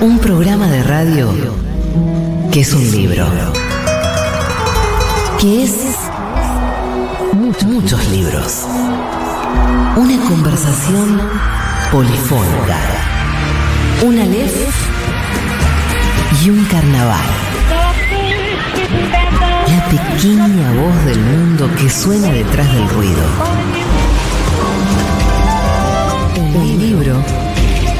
Un programa de radio que es un libro. Que es muchos, muchos libros. Una conversación polifónica. Una lef y un carnaval. La pequeña voz del mundo que suena detrás del ruido. Un libro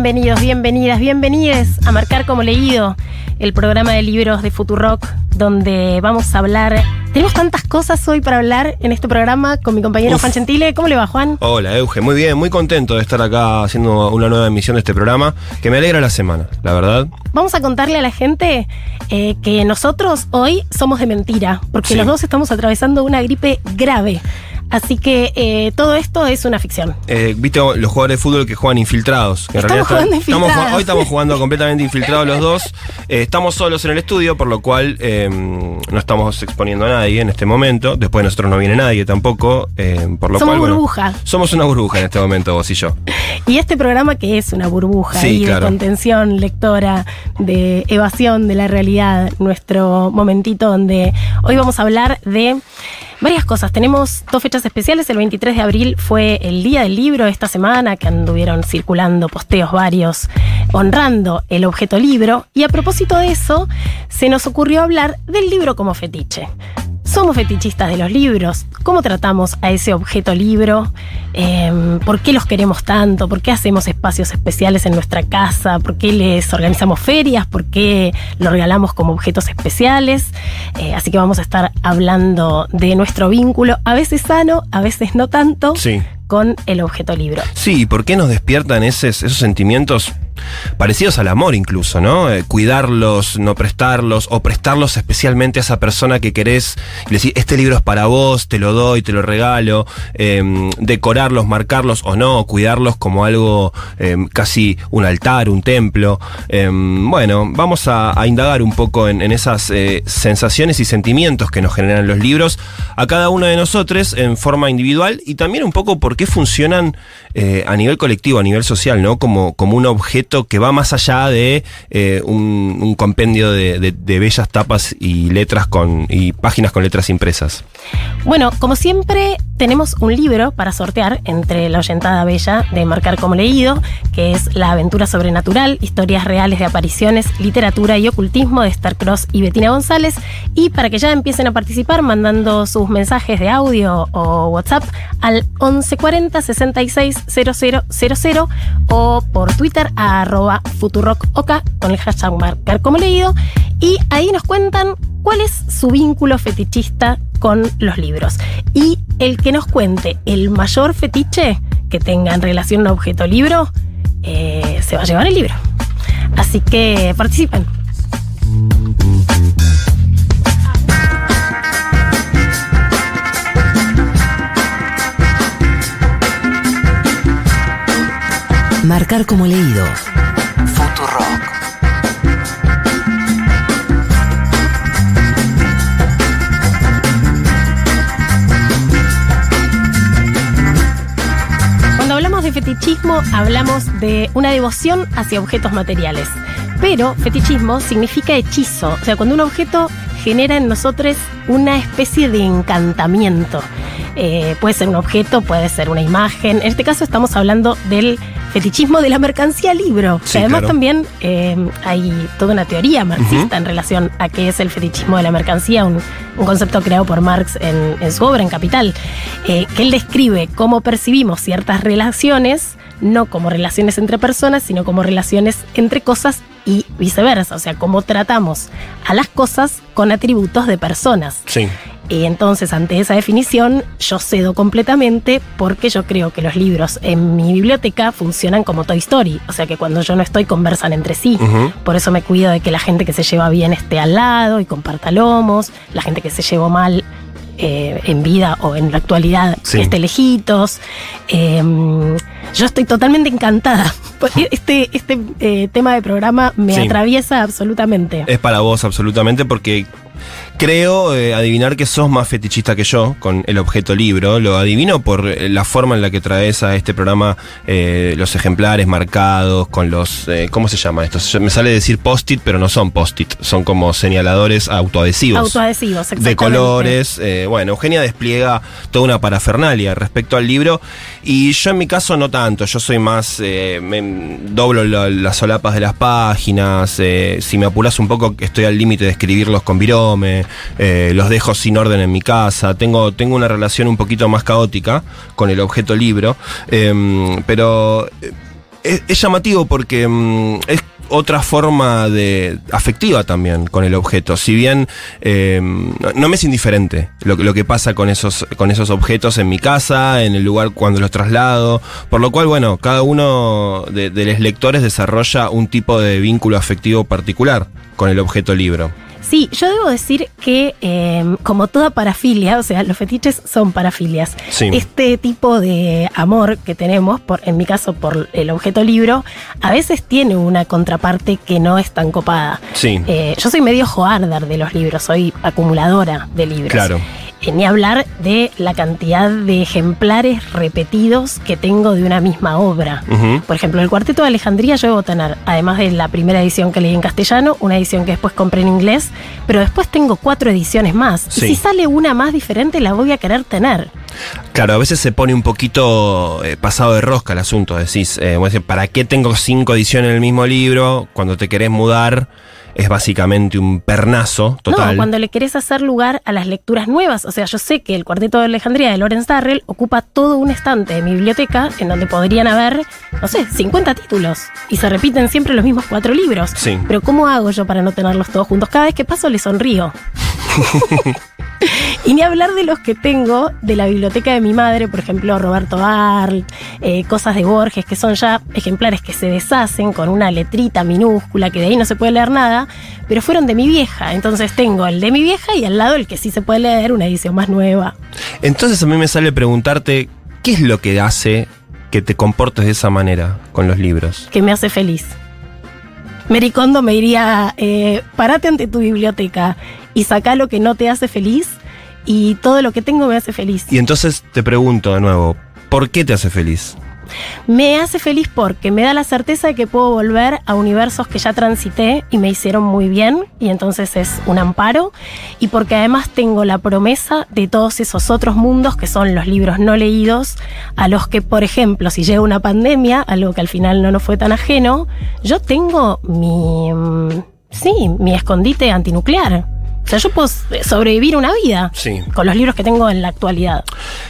Bienvenidos, bienvenidas, bienvenides a Marcar como Leído, el programa de libros de Futurock, donde vamos a hablar. Tenemos tantas cosas hoy para hablar en este programa con mi compañero Uf. Juan Gentile. ¿Cómo le va, Juan? Hola, Euge. Muy bien, muy contento de estar acá haciendo una nueva emisión de este programa, que me alegra la semana, la verdad. Vamos a contarle a la gente eh, que nosotros hoy somos de mentira, porque Sí. los dos estamos atravesando una gripe grave. Así que eh, todo esto es una ficción. Eh, Viste los jugadores de fútbol que juegan infiltrados. Que en Estamos realidad jugando infiltrados. hoy estamos jugando completamente infiltrados los dos. Eh, estamos solos en el estudio, por lo cual no estamos exponiendo a nadie en este momento. Después de nosotros no viene nadie tampoco. por lo Somos cual, bueno, burbuja. somos una burbuja en este momento, vos y yo. Y este programa que es una burbuja Sí, claro. de contención lectora, de evasión de la realidad, nuestro momentito donde hoy vamos a hablar de varias cosas. Tenemos dos fechas especiales. El 23 de abril fue el Día del Libro esta semana, que anduvieron circulando posteos varios honrando el objeto libro. Y a propósito de eso, se nos ocurrió hablar del libro como fetiche. Somos fetichistas de los libros. ¿Cómo tratamos a ese objeto libro? Em, ¿Por qué los queremos tanto? ¿Por qué hacemos espacios especiales en nuestra casa? ¿Por qué les organizamos ferias? ¿Por qué lo regalamos como objetos especiales? Eh, así que vamos a estar hablando de nuestro vínculo, a veces sano, a veces no tanto, Sí. con el objeto libro. Sí, ¿y por qué nos despiertan esos, esos sentimientos parecidos al amor incluso, ¿no? Eh, cuidarlos, no prestarlos, o prestarlos especialmente a esa persona que querés y decís, este libro es para vos, te lo doy, te lo regalo, eh, decorarlos, marcarlos o no, cuidarlos como algo eh, casi un altar, un templo. Eh, bueno, vamos a, indagar un poco en, en esas eh, sensaciones y sentimientos que nos generan los libros a cada uno de nosotros en forma individual y también un poco por qué funcionan eh, a nivel colectivo, a nivel social, ¿no? Como, como un objeto que va más allá de eh, un, compendio de, de- de bellas tapas y letras con y páginas con letras impresas. Bueno, como siempre, tenemos un libro para sortear entre la oyentada bella de Marcar como Leído, que es La aventura sobrenatural, historias reales de apariciones, literatura y ocultismo de Star Cross y Betina González. Y para que ya empiecen a participar mandando sus mensajes de audio o WhatsApp al 1140 66 000 o por Twitter a arroba futurock.ok con el hashtag Marcar como Leído. Y ahí nos cuentan cuál es su vínculo fetichista con los libros. Y el que nos cuente el mayor fetiche que tenga en relación a un objeto libro, eh, se va a llevar el libro. Así que participen. Marcar como leído. Hablamos de una devoción hacia objetos materiales. Pero fetichismo significa hechizo, o sea, cuando un objeto genera en nosotros una especie de encantamiento. Eh, puede ser un objeto, puede ser una imagen. En este caso estamos hablando del fetichismo de la mercancía libro. Sí, que además claro. también eh, hay toda una teoría marxista en relación a qué es el fetichismo de la mercancía, un, un concepto creado por Marx en, en su obra, en Capital, eh, que él describe cómo percibimos ciertas relaciones, no como relaciones entre personas, sino como relaciones entre cosas y viceversa, o sea, cómo tratamos a las cosas con atributos de personas. Sí. Y entonces, ante esa definición, yo cedo completamente porque yo creo que los libros en mi biblioteca funcionan como Toy Story. O sea que cuando yo no estoy, conversan entre sí. Por eso me cuido de que la gente que se lleva bien esté al lado y comparta lomos. La gente que se llevó mal eh, en vida o en la actualidad Sí. esté lejitos. Eh, yo estoy totalmente encantada. Este, este eh, tema de programa me Sí. atraviesa absolutamente. Es para vos, absolutamente, porque creo eh, adivinar que sos más fetichista que yo con el objeto libro. Lo adivino por eh, la forma en la que traes a este programa eh, los ejemplares marcados, con los. eh, ¿Cómo se llama esto? Me sale decir post-it, pero no son post-it, son como señaladores autoadhesivos. Autoadhesivos, de colores. eh, bueno, Eugenia despliega toda una parafernalia respecto al libro. Y yo en mi caso no tanto. Yo soy más. eh, me doblo la- las solapas de las páginas. eh, si me apuras un poco, estoy al límite de escribirlos con virome. Eh, los dejo sin orden en mi casa. Tengo, tengo una relación un poquito más caótica con el objeto libro. em, pero. eh, es, llamativo porque mm, es otra forma de afectiva también con el objeto. Si bien eh, no, me es indiferente lo, que- lo que pasa con esos, con esos objetos en mi casa, en el lugar cuando los traslado. Por lo cual, bueno, cada uno de, de los lectores desarrolla un tipo de vínculo afectivo particular con el objeto libro. Sí, yo debo decir que eh, como toda parafilia, o sea, los fetiches son parafilias. Sí. Este tipo de amor que tenemos, por, en mi caso por el objeto libro, a veces tiene una contraparte que no es tan copada. Sí. Eh, yo soy medio hoarder de los libros, soy acumuladora de libros. Claro. Eh, ni hablar de la cantidad de ejemplares repetidos que tengo de una misma obra. Por ejemplo, el Cuarteto de Alejandría yo debo tener, además de la primera edición que leí en castellano, una edición que después compré en inglés, pero después tengo cuatro ediciones más. Sí. Y si sale una más diferente, la voy a querer tener. Claro, a veces se pone un poquito eh, pasado de rosca el asunto. Decís, eh, decís, ¿para qué tengo cinco ediciones del mismo libro? Cuando te querés mudar, es básicamente un pernazo total. No, cuando le querés hacer lugar a las lecturas nuevas. O sea, yo sé que el Cuarteto de Alejandría de Lawrence Darrell ocupa todo un estante de mi biblioteca en donde podrían haber, no sé, 50 títulos. Y se repiten siempre los mismos cuatro libros. Sí. Pero ¿cómo hago yo para no tenerlos todos juntos? Cada vez que paso le sonrío. Y ni hablar de los que tengo de la biblioteca de mi madre, por ejemplo, Roberto Arlt, eh, cosas de Borges, que son ya ejemplares que se deshacen con una letrita minúscula, que de ahí no se puede leer nada, pero fueron de mi vieja. Entonces tengo el de mi vieja y al lado el que sí se puede leer, una edición más nueva. Entonces a mí me sale preguntarte, ¿qué es lo que hace que te comportes de esa manera con los libros? que me hace feliz. Mericondo me diría, eh, parate ante tu biblioteca y saca lo que no te hace feliz y todo lo que tengo me hace feliz. Y entonces te pregunto de nuevo, ¿por qué te hace feliz? Me hace feliz porque me da la certeza de que puedo volver a universos que ya transité y me hicieron muy bien y entonces es un amparo y porque además tengo la promesa de todos esos otros mundos que son los libros no leídos a los que por ejemplo si llega una pandemia, algo que al final no nos fue tan ajeno, yo tengo mi mm, sí, mi escondite antinuclear. O sea, yo puedo sobrevivir una vida Sí. con los libros que tengo en la actualidad.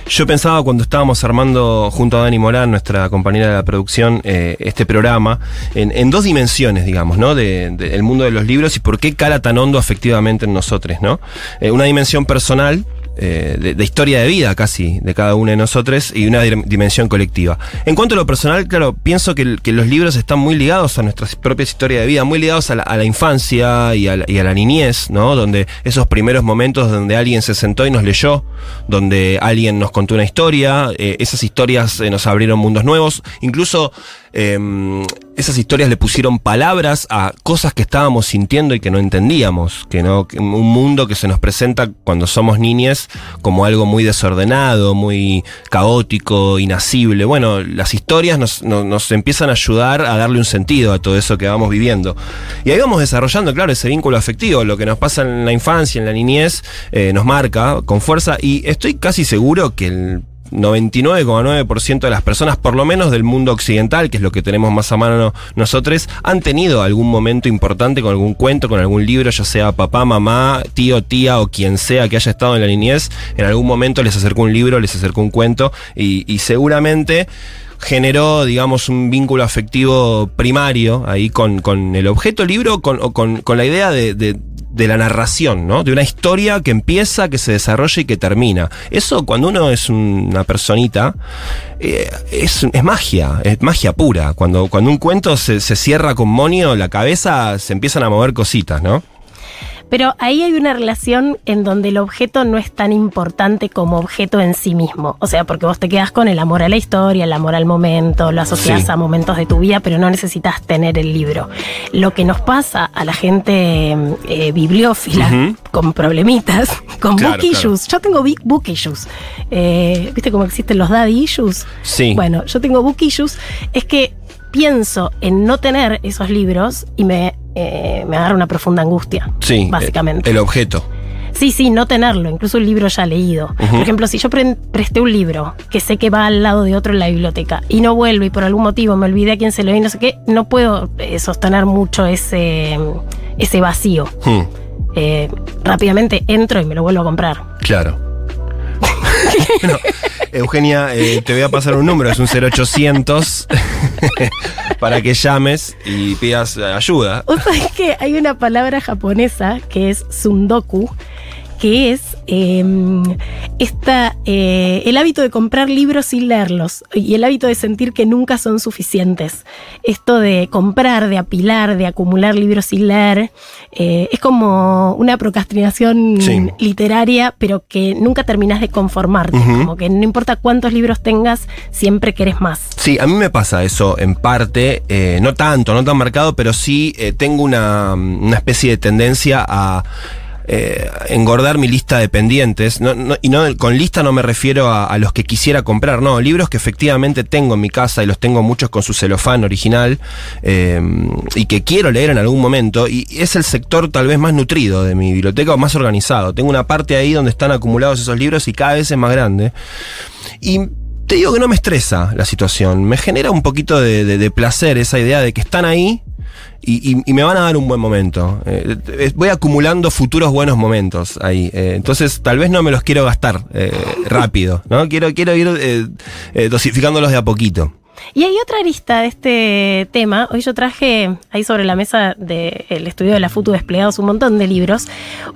Yo pensaba cuando estábamos armando junto a Dani Morán, nuestra compañera de la producción, eh, este programa, en, en dos dimensiones, digamos, ¿no? De- de- del mundo de los libros y por qué cala tan hondo afectivamente en nosotros, ¿no? Eh, una dimensión personal. Eh, de, de historia de vida casi de cada uno de nosotros y una dimensión colectiva. En cuanto a lo personal, claro, pienso que, que los libros están muy ligados a nuestras propias historias de vida, muy ligados a la, infancia y a la, y a la niñez, ¿no? Donde esos primeros momentos donde alguien se sentó y nos leyó, donde alguien nos contó una historia, eh, esas historias eh, nos abrieron mundos nuevos, incluso eh, esas historias le pusieron palabras a cosas que estábamos sintiendo y que no entendíamos, que no, un mundo que se nos presenta cuando somos niñes como algo muy desordenado, muy caótico, inasible. Bueno, las historias nos, nos- nos empiezan a ayudar a darle un sentido a todo eso que vamos viviendo. Y ahí vamos desarrollando, claro, ese vínculo afectivo, lo que nos pasa en la infancia, en la niñez, eh, nos marca con fuerza y estoy casi seguro que el 99,9% de las personas, por lo menos del mundo occidental, que es lo que tenemos más a mano nosotros, han tenido algún momento importante con algún cuento, con algún libro, ya sea papá, mamá, tío, tía o quien sea que haya estado en la niñez, en algún momento les acercó un libro, les acercó un cuento y, seguramente generó, digamos, un vínculo afectivo primario ahí con, el objeto libro con, o con, la idea de, de, de la narración, ¿no? De una historia que empieza, que se desarrolla y que termina. Eso cuando uno es una personita, eh, es, magia, es magia pura. Cuando, cuando un cuento se, se cierra con monio, la cabeza se empiezan a mover cositas, ¿no? Pero ahí hay una relación en donde el objeto no es tan importante como objeto en sí mismo. O sea, porque vos te quedas con el amor a la historia, el amor al momento, lo asocias Sí. a momentos de tu vida, pero no necesitas tener el libro. Lo que nos pasa a la gente eh, bibliófila con problemitas, con Claro, book issues. Yo tengo book issues. Eh, ¿Viste cómo existen los daddy issues? Sí. Bueno, yo tengo book issues. Es que pienso en no tener esos libros y me, eh, me agarra una profunda angustia. Sí. Básicamente. El, objeto. Sí, sí, no tenerlo, incluso un libro ya leído. Por ejemplo, si yo pre- presté un libro que sé que va al lado de otro en la biblioteca y no vuelvo y por algún motivo me olvidé a quién se lo y no sé qué, no puedo eh, sostener mucho ese, ese vacío. Hmm, Eh, rápidamente entro y me lo vuelvo a comprar. claro. Bueno, Eugenia, eh, te voy a pasar un número, es un 0800 para que llames y pidas ayuda. ¿Vos sabés que hay una palabra japonesa que es sundoku? Que es eh, esta, eh, el hábito de comprar libros sin leerlos y el hábito de sentir que nunca son suficientes. Esto de comprar, de apilar, de acumular libros sin leer, eh, es como una procrastinación Sí. literaria, pero que nunca terminas de conformarte. Como que no importa cuántos libros tengas, siempre querés más. Sí, a mí me pasa eso en parte, eh, no tanto, no tan marcado, pero sí tengo una, una especie de tendencia a eh, engordar mi lista de pendientes. No- no- y no, con lista no me refiero a, a los que quisiera comprar, no, libros que efectivamente tengo en mi casa y los tengo muchos con su celofán original eh, y que quiero leer en algún momento. Y es el sector tal vez más nutrido de mi biblioteca o más organizado. Tengo una parte ahí donde están acumulados esos libros y cada vez es más grande. Y te digo que no me estresa la situación, me genera un poquito de, de- de placer esa idea de que están ahí y, me van a dar un buen momento. Eh, voy acumulando futuros buenos momentos ahí. Eh, entonces tal vez no me los quiero gastar eh, rápido, ¿no? Quiero, quiero ir dosificándolos de a poquito. Y hay otra arista de este tema. Hoy yo traje ahí sobre la mesa del estudio de la FUTU desplegados un montón de libros.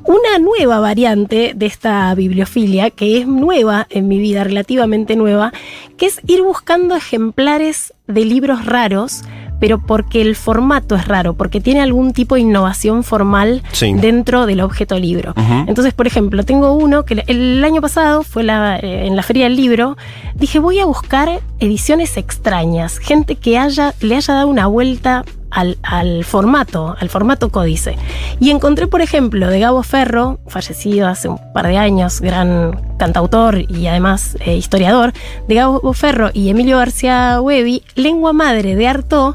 Una nueva variante de esta bibliofilia, que es nueva en mi vida, relativamente nueva, que es ir buscando ejemplares de libros raros, pero porque el formato es raro, porque tiene algún tipo de innovación formal Sí. dentro del objeto libro. Entonces, por ejemplo, tengo uno que el año pasado fue la, eh, en la Feria del Libro. Dije, voy a buscar ediciones extrañas, gente que haya, le haya dado una vuelta al, al formato, al formato códice. Y encontré, por ejemplo, de Gabo Ferro, fallecido hace un par de años, gran cantautor y además eh, historiador, de Gabo Ferro y Emilio García Huevi, Lengua Madre de Artaud,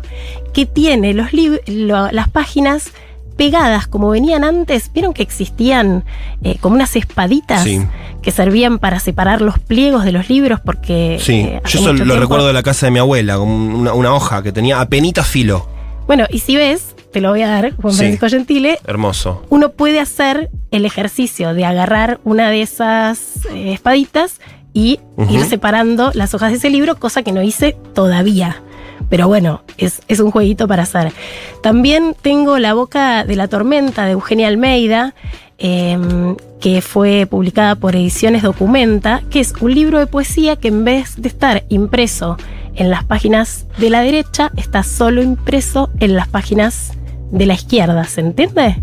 que tiene los lo- las páginas pegadas como venían antes, vieron que existían eh, como unas espaditas Sí. que servían para separar los pliegos de los libros porque... Sí, eh, yo eso lo tiempo- recuerdo de la casa de mi abuela, una, una hoja que tenía apenita filo. Bueno, y si ves, te lo voy a dar, Juan Sí. Francisco Gentile, Hermoso. uno puede hacer el ejercicio de agarrar una de esas eh, espaditas y ir separando las hojas de ese libro, cosa que no hice todavía. Pero bueno, es, es un jueguito para hacer. También tengo La Boca de la Tormenta de Eugenia Almeida, em, que fue publicada por Ediciones Documenta, que es un libro de poesía que en vez de estar impreso en las páginas de la derecha, está solo impreso en las páginas de la izquierda, ¿se entiende?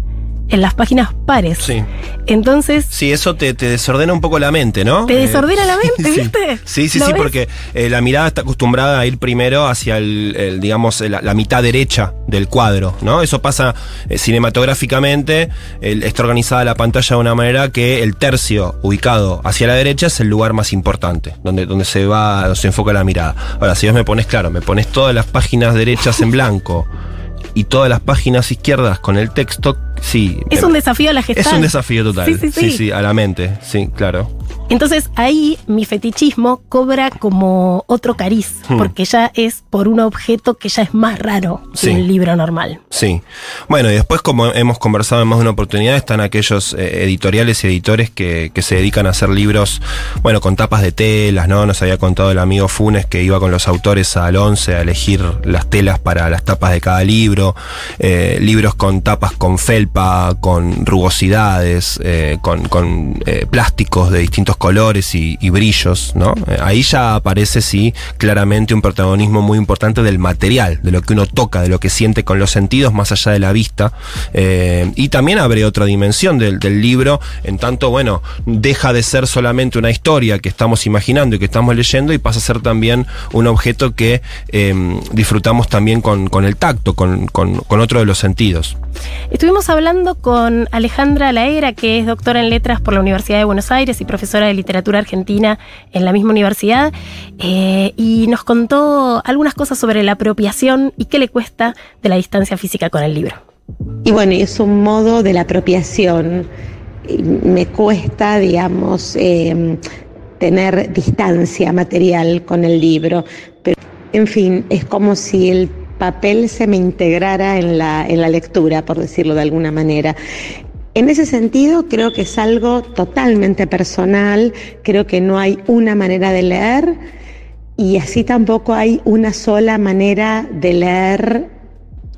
En las páginas pares. Sí. Entonces, Sí, eso te, te desordena un poco la mente, ¿no? Te Eh, desordena la mente, sí. ¿viste? Sí, sí, ¿Lo sí, ves? porque eh, la mirada está acostumbrada a ir primero hacia el, el, digamos, la, la mitad derecha del cuadro, ¿no? Eso pasa eh, cinematográficamente, el- está organizada la pantalla de una manera que el tercio ubicado hacia la derecha es el lugar más importante, donde, donde se va, donde se enfoca la mirada. Ahora, si vos me pones, claro, me pones todas las páginas derechas en blanco y todas las páginas izquierdas con el texto, sí. es em, un desafío a la gestalt. es un desafío total. Sí, sí, sí. sí, a la mente, sí, claro. Entonces ahí mi fetichismo cobra como otro cariz, Hmm. porque ya es por un objeto que ya es más raro Sí. que un libro normal. Sí. Bueno, y después, como hemos conversado en más de una oportunidad, están aquellos eh, editoriales y editores que, que se dedican a hacer libros, bueno, con tapas de telas, ¿no? Nos había contado el amigo Funes que iba con los autores al 11 a elegir las telas para las tapas de cada libro, eh, libros con tapas con felpa, con rugosidades, eh, con, eh, plásticos de distintos colores y, brillos, ¿no? Eh, ahí ya aparece, sí, claramente un protagonismo muy importante del material, de lo que uno toca, de lo que siente con los sentidos, más allá de la vista. Y también abre otra dimensión del, libro, en tanto, bueno, deja de ser solamente una historia que estamos imaginando y que estamos leyendo y pasa a ser también un objeto que eh, disfrutamos también con, el tacto, con, con- con otro de los sentidos. Estuvimos hablando con Alejandra Laera, que es doctora en letras por la Universidad de Buenos Aires y profesora de literatura argentina en la misma universidad, eh, y nos contó algunas cosas sobre la apropiación y qué le cuesta de la distancia física con el libro. Y bueno, es un modo de la apropiación. Me cuesta, digamos, eh, tener distancia material con el libro. Pero, en fin, es como si el papel se me integrara en la, en la lectura, por decirlo de alguna manera. En ese sentido, creo que es algo totalmente personal, creo que no hay una manera de leer y así tampoco hay una sola manera de leer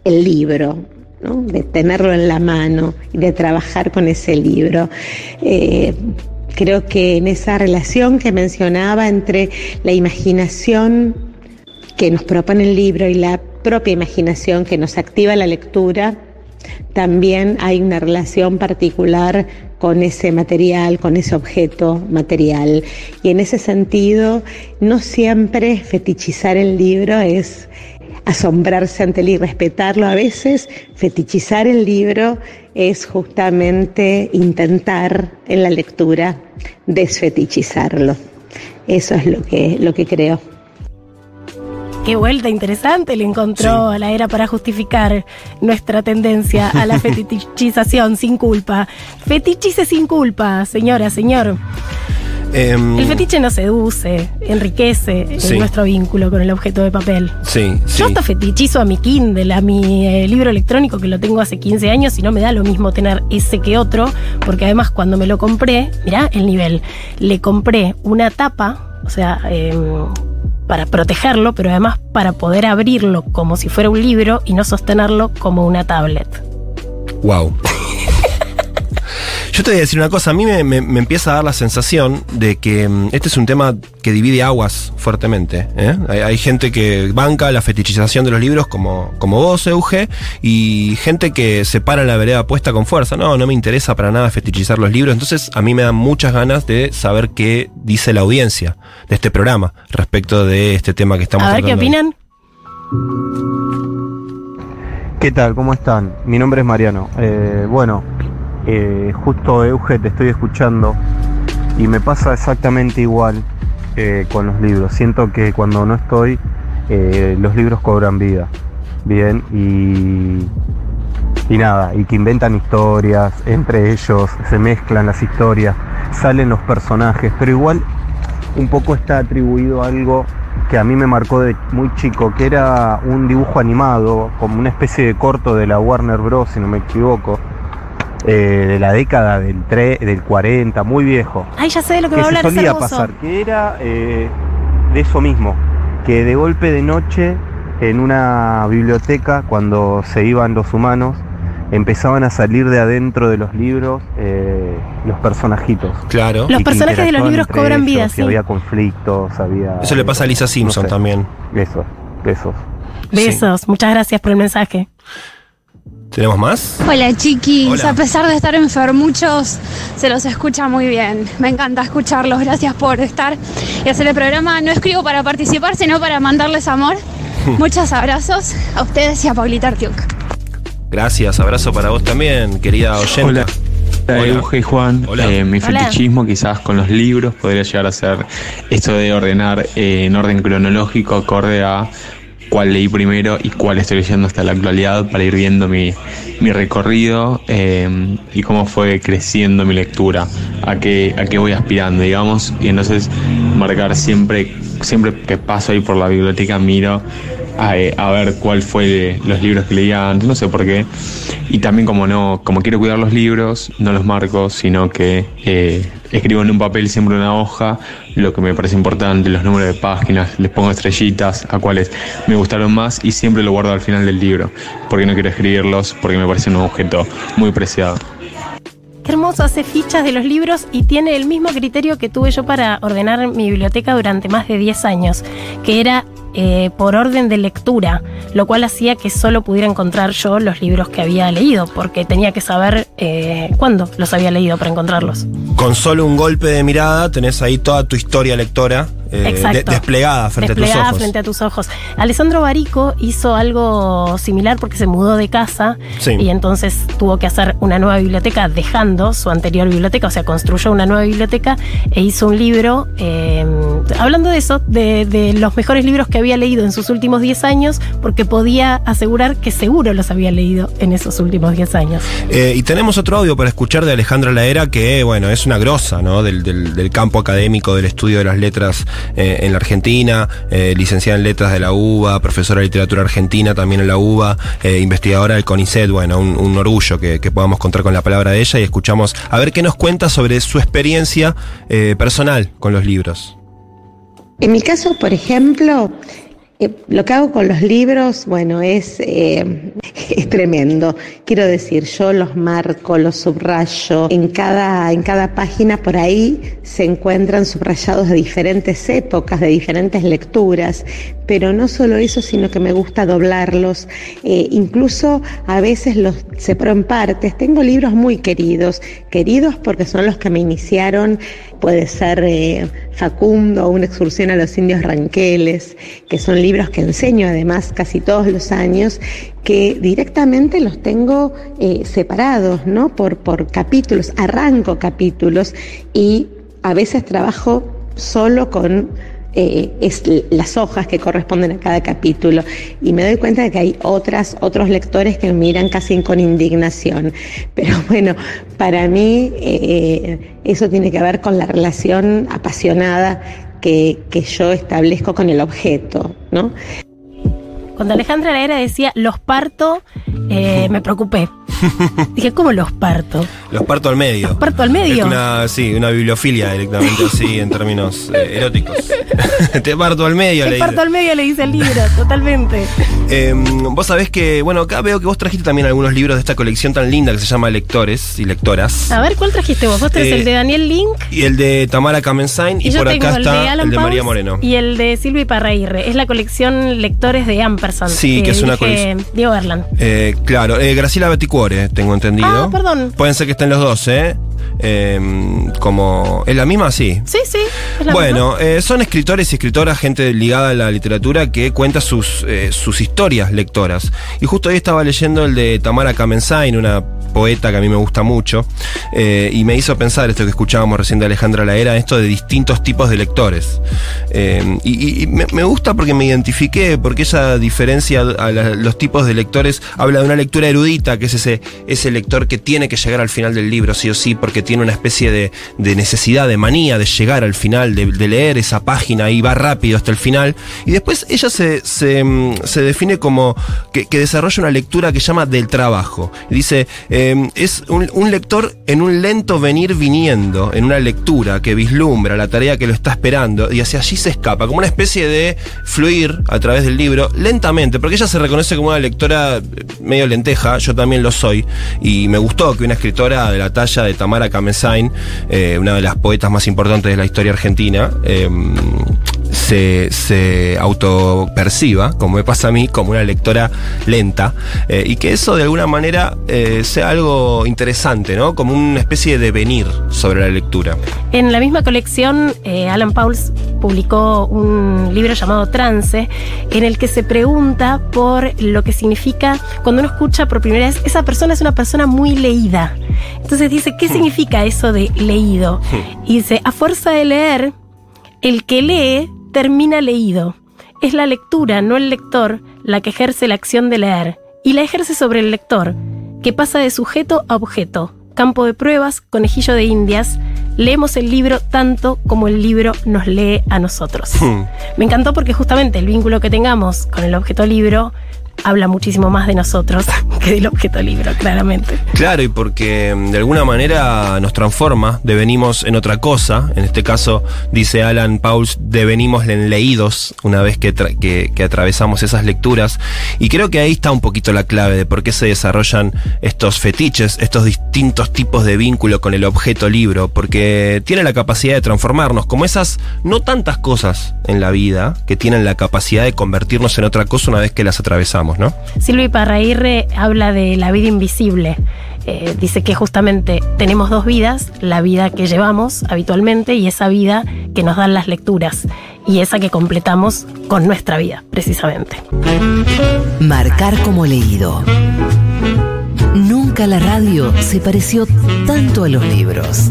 el libro, ¿no? de tenerlo en la mano y de trabajar con ese libro. Eh, creo que en esa relación que mencionaba entre la imaginación que nos propone el libro y la propia imaginación que nos activa la lectura, también hay una relación particular con ese material, con ese objeto material. Y en ese sentido, no siempre fetichizar el libro es asombrarse ante él y respetarlo. A veces fetichizar el libro es justamente intentar en la lectura desfetichizarlo. Eso es lo que, lo que creo. Qué vuelta interesante le encontró a la era para justificar nuestra tendencia a la fetichización sin culpa. Fetichice sin culpa, señora, señor. Em, El fetiche nos seduce, enriquece Sí. nuestro vínculo con el objeto de papel. Sí, sí. Yo hasta fetichizo a mi Kindle, a mi eh, libro electrónico que lo tengo hace 15 años y no me da lo mismo tener ese que otro, porque además cuando me lo compré, mirá el nivel, le compré una tapa, o sea, em, para protegerlo, pero además para poder abrirlo como si fuera un libro y no sostenerlo como una tablet. Wow. Yo te voy a decir una cosa, a mí me, me- me empieza a dar la sensación de que mm, este es un tema que divide aguas fuertemente. ¿eh? Hay, hay gente que banca la fetichización de los libros como, como vos, Euge, y gente que se para en la vereda opuesta con fuerza. No, no me interesa para nada fetichizar los libros. Entonces a mí me dan muchas ganas de saber qué dice la audiencia de este programa respecto de este tema que estamos A ver qué tratando opinan. ¿Qué tal? ¿Cómo están? Mi nombre es Mariano. Eh, bueno, eh, justo Euge te estoy escuchando y me pasa exactamente igual eh, con los libros. Siento que cuando no estoy, eh, los libros cobran vida. Bien, y, y nada, y que inventan historias, entre ellos se mezclan las historias, salen los personajes, pero igual un poco está atribuido a algo que a mí me marcó de muy chico, que era un dibujo animado, como una especie de corto de la Warner Bros., si no me equivoco, eh, de la década del, tre- del 40, muy viejo Ay, ya sé de lo que, que va a hablar, solía pasar, que era eh, de eso mismo, que de golpe de noche en una biblioteca, cuando se iban los humanos, empezaban a salir de adentro de los libros eh, los personajitos. Claro. Los personajes de los libros cobran ellos, vida, sí. había conflictos, había... Eso le pasa a Lisa no Simpson sé, también. Eso, esos. Besos, muchas gracias por el mensaje. ¿Tenemos más? Hola chiquis, Hola. a pesar de estar enfermuchos, se los escucha muy bien. Me encanta escucharlos, gracias por estar y hacer el programa. No escribo para participar, sino para mandarles amor. Muchos abrazos a ustedes y a Paulita Artiuk. Gracias, abrazo para vos también, querida oyente. Hola. Hola. Euge y Juan. Hola. Eh, mi Hola. fetichismo quizás con los libros podría llegar a ser esto de ordenar eh, en orden cronológico acorde a cuál leí primero y cuál estoy leyendo hasta la actualidad para ir viendo mi, mi recorrido eh, y cómo fue creciendo mi lectura, a qué, a qué voy aspirando, digamos, y entonces marcar siempre, siempre que paso ahí por la biblioteca miro a, a ver cuál fue los libros que leía antes, no sé por qué. Y también como no, como quiero cuidar los libros, no los marco, sino que eh, escribo en un papel siempre una hoja, lo que me parece importante, los números de páginas, les pongo estrellitas a cuáles me gustaron más y siempre lo guardo al final del libro, porque no quiero escribirlos, porque me parece un objeto muy preciado. Qué hermoso, hace fichas de los libros y tiene el mismo criterio que tuve yo para ordenar mi biblioteca durante más de 10 años, que era eh, por orden de lectura, lo cual hacía que solo pudiera encontrar yo los libros que había leído, porque tenía que saber eh, cuándo los había leído para encontrarlos. Con solo un golpe de mirada tenés ahí toda tu historia lectora. De- desplegada frente Desplegada a tus ojos. frente a tus ojos. Alessandro Barico hizo algo similar porque se mudó de casa Sí. y entonces tuvo que hacer una nueva biblioteca dejando su anterior biblioteca, o sea, construyó una nueva biblioteca e hizo un libro eh, hablando de eso, de, de los mejores libros que había leído en sus últimos 10 años, porque podía asegurar que seguro los había leído en esos últimos 10 años. Eh, y tenemos otro audio para escuchar de Alejandra Laera, que bueno, es una grosa ¿no? del, del- del campo académico del estudio de las letras eh, en la Argentina, eh, licenciada en letras de la UBA, profesora de literatura argentina también en la UBA, eh, investigadora del CONICET, bueno, un, orgullo que, que podamos contar con la palabra de ella y escuchamos a ver qué nos cuenta sobre su experiencia personal con los libros. En mi caso, por ejemplo, eh, lo que hago con los libros, bueno, es, eh, es tremendo. Quiero decir, yo los marco, los subrayo. En cada, en cada página por ahí se encuentran subrayados de diferentes épocas, de diferentes lecturas. Pero no solo eso, sino que me gusta doblarlos. Eh, incluso a veces los separo en partes. Tengo libros muy queridos, queridos porque son los que me iniciaron. Puede ser eh, Facundo una excursión a los indios ranqueles, que son libros que enseño además casi todos los años, que directamente los tengo eh, separados, ¿no? Por, por capítulos, arranco capítulos y a veces trabajo solo con eh, es las hojas que corresponden a cada capítulo. Y me doy cuenta de que hay otras otros lectores que miran casi con indignación. Pero bueno para mí eh, eso tiene que ver con la relación apasionada que, que yo establezco con el objeto no Cuando Alejandra Laera decía los parto, eh, me preocupé. Dije, ¿cómo los parto? Los parto al medio. Los parto al medio. Es una, sí, una bibliofilia directamente así en términos eh, eróticos. Te parto al medio, le Te dice. parto al medio, le dice el libro, totalmente. Eh, vos sabés que, bueno, acá veo que vos trajiste también algunos libros de esta colección tan linda que se llama Lectores y Lectoras. A ver, ¿cuál trajiste vos? Vos tenés Eh, el de Daniel Link Y el de Tamara Kamensain y, por acá el de está el de María Moreno. y el de Silvia Parraírre. Es la colección Lectores de Sí, que es una Diego Erland. Eh, claro, eh, Graciela Beticuore, tengo entendido. Ah, perdón. Pueden ser que estén los dos, ¿eh? Eh, como. ¿Es la misma? Sí. Sí, sí. es la Bueno, misma. eh, son escritores y escritoras, gente ligada a la literatura que cuenta sus, eh, sus historias lectoras. Y justo hoy estaba leyendo el de Tamara Kamensain, una poeta que a mí me gusta mucho, eh, y me hizo pensar esto que escuchábamos recién de Alejandra Laera, esto de distintos tipos de lectores. Eh, y y- y me, me gusta porque me identifiqué, porque ella diferencia a la- los tipos de lectores, habla de una lectura erudita, que es ese, ese lector que tiene que llegar al final del libro, sí o sí, porque tiene una especie de, necesidad, de manía de llegar al final, de, leer esa página y va rápido hasta el final. Y después ella se, mm, define como que, desarrolla una lectura que llama del trabajo. Dice, eh, es un, un lector en un lento venir viniendo, en una lectura que vislumbra la tarea que lo está esperando y hacia allí se escapa, como una especie de fluir a través del libro lentamente, porque ella se reconoce como una lectora medio lenteja, yo también lo soy, y me gustó que una escritora de la talla de Tamara Kamensain, eh, una de las poetas más importantes de la historia argentina, eh, se, se autoperciba, como me pasa a mí, como una lectora lenta, eh, y que eso de alguna manera eh, sea algo interesante, ¿no? Como una especie de venir sobre la lectura. En la misma colección, eh, Alan Pauls publicó un libro llamado Trance, en el que se pregunta por lo que significa cuando uno escucha por primera vez, esa persona es una persona muy leída. Entonces dice, ¿qué significa eso de leído? Y dice, a fuerza de leer, el que lee termina leído. es la lectura, no el lector, la que ejerce la acción de leer, y la ejerce sobre el lector, que pasa de sujeto a objeto, campo de pruebas, conejillo de indias, leemos el libro tanto como el libro nos lee a nosotros. Hmm. Me encantó porque justamente el vínculo que tengamos con el objeto libro habla muchísimo más de nosotros que del objeto libro, claramente. Claro, y porque mm, de alguna manera nos transforma, devenimos en otra cosa. En este caso, dice Alan Pauls, devenimos en leídos una vez que, que atravesamos esas lecturas. Y creo que ahí está un poquito la clave de por qué se desarrollan estos fetiches, estos distintos tipos de vínculo con el objeto libro, porque tiene la capacidad de transformarnos, como esas no tantas cosas en la vida que tienen la capacidad de convertirnos en otra cosa una vez que las atravesamos, ¿no? Silvia Parraírre habla de la vida invisible. Eh, dice que justamente tenemos dos vidas, la vida que llevamos habitualmente y esa vida que nos dan las lecturas y esa que completamos con nuestra vida, precisamente. Marcar como leído. Nunca la radio se pareció tanto a los libros.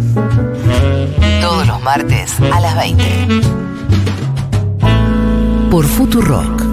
Todos los martes a las 20. Por Futurock.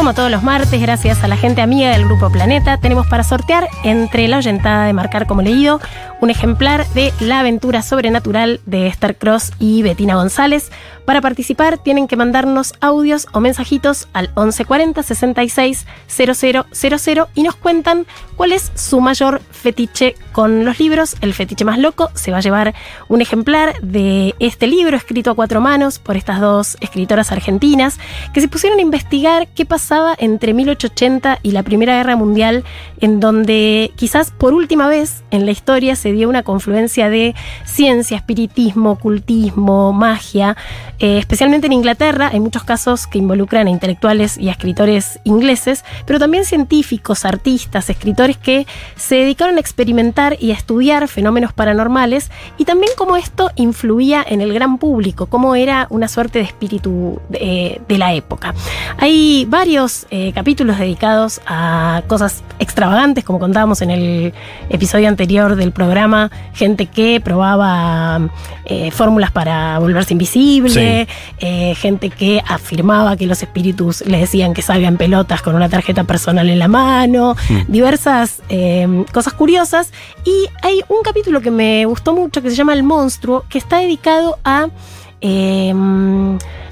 Como todos los martes, gracias a la gente amiga del Grupo Planeta, tenemos para sortear entre la oyentada de Marcar como Leído un ejemplar de La aventura sobrenatural de Esther Cross y Betina González. Para participar tienen que mandarnos audios o mensajitos al 1140 66 000 y nos cuentan cuál es su mayor fetiche con los libros. El fetiche más loco se va a llevar un ejemplar de este libro escrito a cuatro manos por estas dos escritoras argentinas que se pusieron a investigar qué pasaba entre 1880 y la Primera Guerra Mundial, en donde quizás por última vez en la historia se dio una confluencia de ciencia, espiritismo, ocultismo, magia, eh, especialmente en Inglaterra. Hay muchos casos que involucran a intelectuales y a escritores ingleses, pero también científicos, artistas, escritores que se dedicaron a experimentar y a estudiar fenómenos paranormales y también cómo esto influía en el gran público, cómo era una suerte de espíritu de, de la época. Hay varios eh, capítulos dedicados a cosas extravagantes, como contábamos en el episodio anterior del programa, gente que probaba eh, fórmulas para volverse invisible, eh, gente que afirmaba que los espíritus le decían que salga en pelotas con una tarjeta personal en la mano, diversas eh, cosas curiosas. Y hay un capítulo que me gustó mucho que se llama El monstruo, que está dedicado a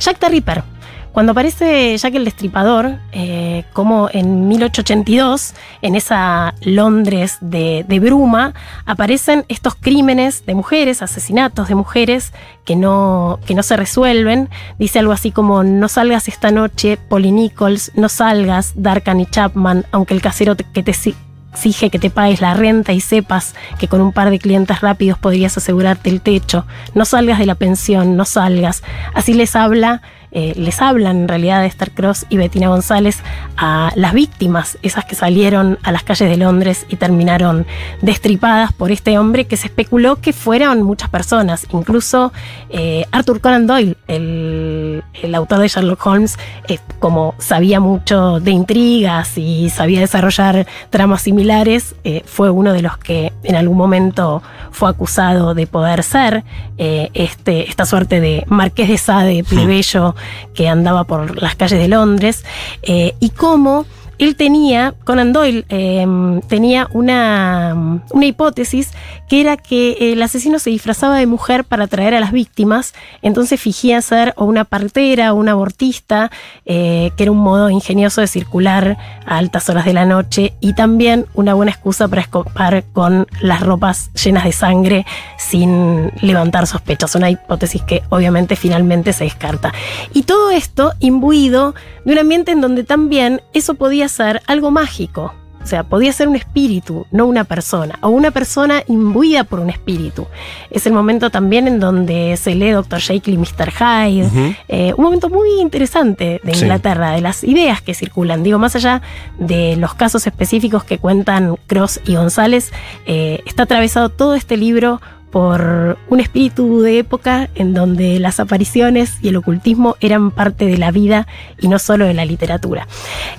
Jack the Ripper. Cuando aparece Jack el Destripador, eh, como en 1882, en esa Londres de, bruma, aparecen estos crímenes de mujeres, asesinatos de mujeres que no, que no se resuelven. Dice algo así como, no salgas esta noche, Polly Nichols, no salgas, Darkan y Chapman, aunque el casero que te exige que te pagues la renta y sepas que con un par de clientes rápidos podrías asegurarte el techo. No salgas de la pensión, no salgas. Así les habla, eh, les hablan en realidad de Esther Cross y Bettina González a las víctimas, esas que salieron a las calles de Londres y terminaron destripadas por este hombre que se especuló que fueron muchas personas. Incluso eh, Arthur Conan Doyle, el, el autor de Sherlock Holmes, eh, como sabía mucho de intrigas y sabía desarrollar tramas similares, fue uno de los que en algún momento fue acusado de poder ser este, esta suerte de marqués de Sade, plebeyo, que andaba por las calles de Londres, eh, y cómo él tenía, Conan Doyle, eh, tenía una, una hipótesis que era que el asesino se disfrazaba de mujer para atraer a las víctimas, entonces fingía ser o una partera o una abortista, eh, que era un modo ingenioso de circular a altas horas de la noche y también una buena excusa para escapar con las ropas llenas de sangre sin levantar sospechas. Una hipótesis que obviamente finalmente se descarta. Y todo esto imbuido de un ambiente en donde también eso podía ser algo mágico. O sea, podía ser un espíritu, no una persona, o una persona imbuida por un espíritu. Es el momento también en donde se lee Dr. Jekyll y Mr. Hyde. Eh, un momento muy interesante de Sí. Inglaterra, de las ideas que circulan. Digo, más allá de los casos específicos que cuentan Cross y González, eh, está atravesado todo este libro por un espíritu de época en donde las apariciones y el ocultismo eran parte de la vida y no solo de la literatura.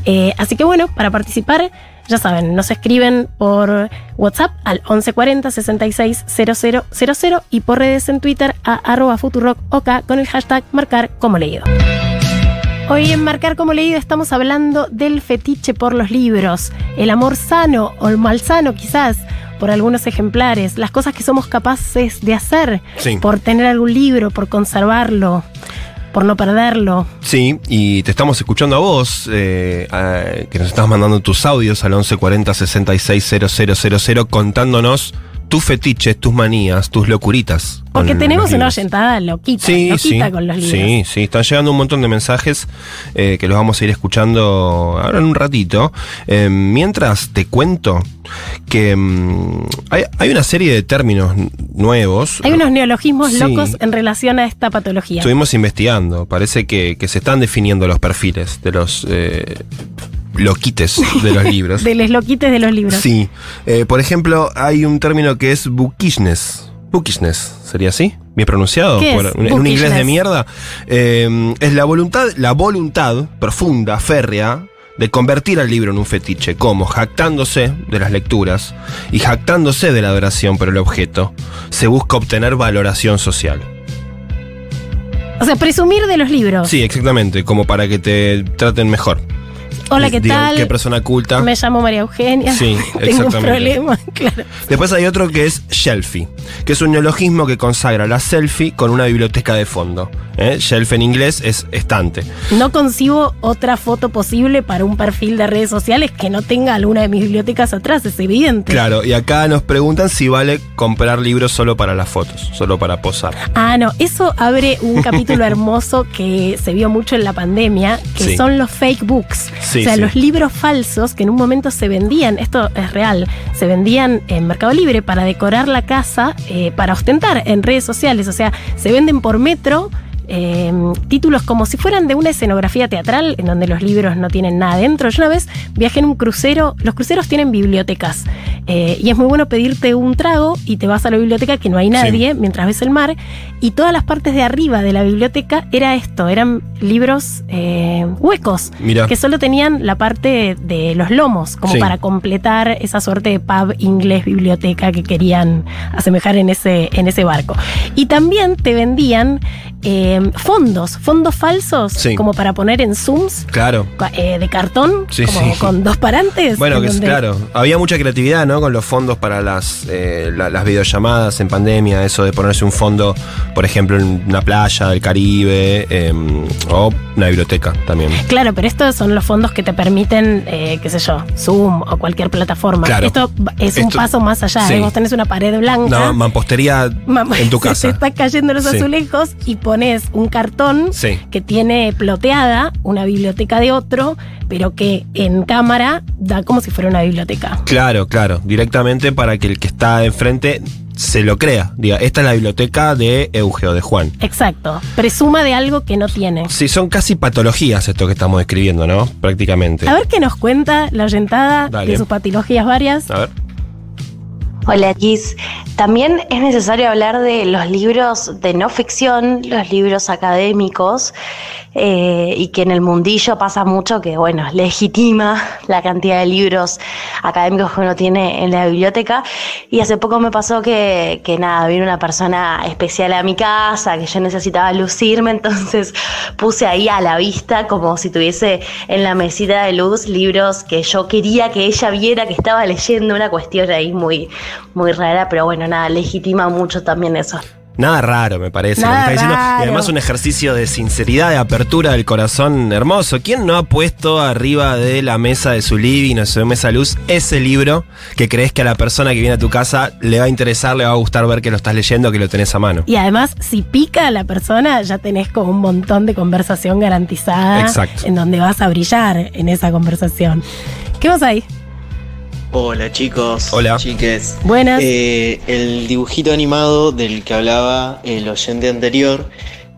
Eh, así que bueno, para participar ya saben, nos escriben por WhatsApp al 1140 66 000 y por redes en Twitter a arroba con el hashtag marcar como leído. Hoy en Marcar como leído estamos hablando del fetiche por los libros, el amor sano o el malsano quizás por algunos ejemplares, las cosas que somos capaces de hacer Sí. por tener algún libro, por conservarlo, por no perderlo. Sí, y te estamos escuchando a vos, eh, a- que nos estás mandando tus audios al 1140 66 contándonos tus fetiches, tus manías, tus locuritas. Porque tenemos una oyentada loquita, Sí, loquita sí, con los libros. sí, sí, están llegando un montón de mensajes eh, que los vamos a ir escuchando ahora en un ratito. Eh, mientras te cuento que mm, hay, hay una serie de términos nuevos. Hay unos neologismos Sí. locos en relación a esta patología. Estuvimos investigando, parece que, que se están definiendo los perfiles de los eh, loquites de los libros. De los loquites de los libros. Sí, Eh, por ejemplo, hay un término que es bookishness. Bookishness, ¿sería así? ¿Bien pronunciado? ¿Qué es en un inglés de mierda. Eh, es la voluntad, la voluntad profunda, férrea, de convertir al libro en un fetiche, como jactándose de las lecturas y jactándose de la adoración por el objeto, se busca obtener valoración social. O sea, presumir de los libros. Sí, exactamente, como para que te traten mejor. Hola, ¿qué Digan, tal? Qué persona culta. Me llamo María Eugenia. Sí, Tengo un problema, claro. Después hay otro que es Shelfie, que es un neologismo que consagra la selfie con una biblioteca de fondo. ¿eh? Shelf en inglés es estante. No concibo otra foto posible para un perfil de redes sociales que no tenga alguna de mis bibliotecas atrás, es evidente. Claro, y acá nos preguntan si vale comprar libros solo para las fotos, solo para posar. Ah, no, eso abre un capítulo hermoso que se vio mucho en la pandemia, que Sí. son los fake books. Sí, o sea, sí. los libros falsos que en un momento se vendían, esto es real, se vendían en Mercado Libre para decorar la casa, eh, para ostentar en redes sociales. O sea, se venden por metro. Eh, títulos como si fueran de una escenografía teatral en donde los libros no tienen nada dentro. Yo una vez viajé en un crucero, los cruceros tienen bibliotecas eh, y es muy bueno pedirte un trago y te vas a la biblioteca que no hay nadie mientras ves el mar y todas las partes de arriba de la biblioteca era esto, eran libros eh, huecos que solo tenían la parte de los lomos como Sí. para completar esa suerte de pub inglés biblioteca que querían asemejar en ese, en ese barco. Y también te vendían eh, fondos, fondos falsos Sí. como para poner en zooms Claro. eh, de cartón, Sí, como sí. con dos parantes. Bueno, que donde- claro. Había mucha creatividad, ¿no? Con los fondos para las, eh, la- las videollamadas en pandemia, eso de ponerse un fondo, por ejemplo, en una playa del Caribe eh, o una biblioteca también. Claro, pero estos son los fondos que te permiten, eh, qué sé yo, Zoom o cualquier plataforma. Claro. Esto es un Esto- paso más allá. ¿eh? Vos tenés una pared blanca. No, mampostería Mamá, en tu se te casa. está cayendo los azulejos y pones un cartón Sí. que tiene ploteada una biblioteca de otro, pero que en cámara da como si fuera una biblioteca. Claro, claro, directamente para que el que está enfrente se lo crea. Diga, esta es la biblioteca de Eugeo, de Juan. Exacto. Presuma de algo que no tiene. Sí, son casi patologías esto que estamos describiendo, ¿no? Prácticamente. A ver qué nos cuenta la oyentada Dale. de sus patologías varias. A ver. Hola, Kiss. También es necesario hablar de los libros de no ficción, los libros académicos, eh, y que en el mundillo pasa mucho que, bueno, legitima la cantidad de libros académicos que uno tiene en la biblioteca. Y hace poco me pasó que, que nada, vino una persona especial a mi casa, que yo necesitaba lucirme, entonces puse ahí a la vista, como si tuviese en la mesita de luz, libros que yo quería que ella viera que estaba leyendo, una cuestión ahí muy, muy rara, pero bueno, nada, legitima mucho también eso. Nada raro, me parece. Nada lo que está diciendo. raro. Y además un ejercicio de sinceridad, de apertura del corazón hermoso. ¿Quién no ha puesto arriba de la mesa de su living o su mesa de luz ese libro que crees que a la persona que viene a tu casa le va a interesar, le va a gustar ver que lo estás leyendo, que lo tenés a mano? Y además, si pica a la persona, ya tenés como un montón de conversación garantizada. Exacto. En donde vas a brillar en esa conversación. ¿Qué más hay? Hola chicos, Hola. chiques. Buenas. Eh, el dibujito animado del que hablaba el oyente anterior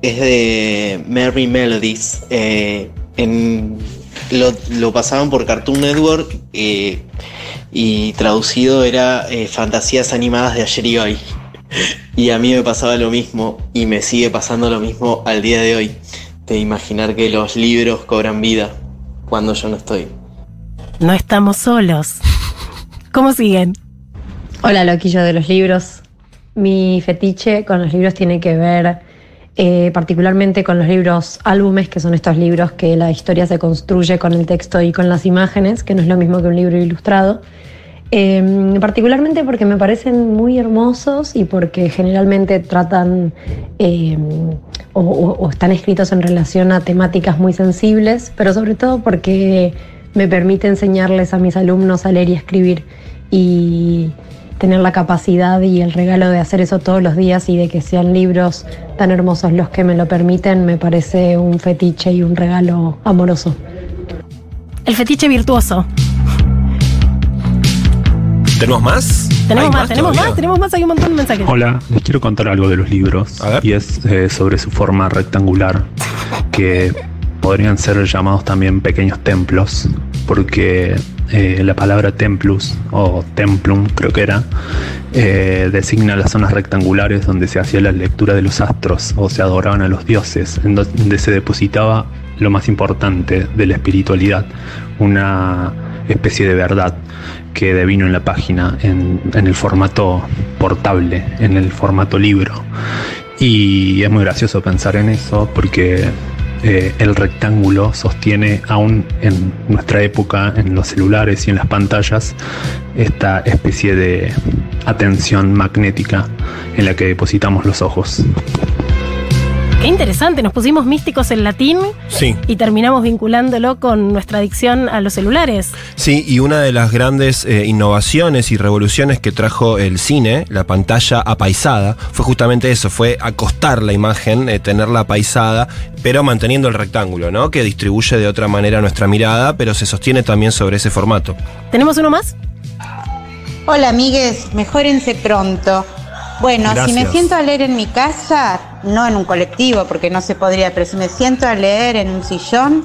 es de Merry Melodies. Eh, en- lo, lo pasaban por Cartoon Network eh, y traducido era eh, Fantasías animadas de ayer y hoy. Y a mí me pasaba lo mismo y me sigue pasando lo mismo al día de hoy. De imaginar que los libros cobran vida cuando yo no estoy. no estamos solos. ¿Cómo siguen? Hola, loquillo de los libros. Mi fetiche con los libros tiene que ver eh, particularmente con los libros álbumes, que son estos libros que la historia se construye con el texto y con las imágenes, que no es lo mismo que un libro ilustrado. Eh, particularmente porque me parecen muy hermosos y porque generalmente tratan eh, o, o están escritos en relación a temáticas muy sensibles, pero sobre todo porque me permite enseñarles a mis alumnos a leer y escribir y tener la capacidad y el regalo de hacer eso todos los días y de que sean libros tan hermosos los que me lo permiten, me parece un fetiche y un regalo amoroso. El fetiche virtuoso. ¿Tenemos más? Tenemos ¿Hay más, tenemos todavía? más, tenemos más, hay un montón de mensajes. Hola, les quiero contar algo de los libros y es eh, sobre su forma rectangular, que podrían ser llamados también pequeños templos, porque eh, la palabra templus o templum creo que era, eh, designa las zonas rectangulares donde se hacía la lectura de los astros o se adoraban a los dioses, en donde se depositaba lo más importante de la espiritualidad, una especie de verdad que devino en la página en, en el formato portable, en el formato libro. Y es muy gracioso pensar en eso porque eh, el rectángulo sostiene aún en nuestra época, en los celulares y en las pantallas, esta especie de atención magnética en la que depositamos los ojos. Qué interesante, nos pusimos místicos en latín Sí. y terminamos vinculándolo con nuestra adicción a los celulares. Sí, y una de las grandes eh, innovaciones y revoluciones que trajo el cine, la pantalla apaisada, fue justamente eso, fue acostar la imagen, eh, tenerla apaisada, pero manteniendo el rectángulo, ¿no? Que distribuye de otra manera nuestra mirada, pero se sostiene también sobre ese formato. ¿Tenemos uno más? Hola amigues, mejórense pronto. Bueno, si me siento a leer en mi casa, no en un colectivo porque no se podría, pero si me siento a leer en un sillón,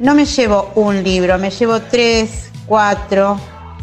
no me llevo un libro, me llevo tres, cuatro.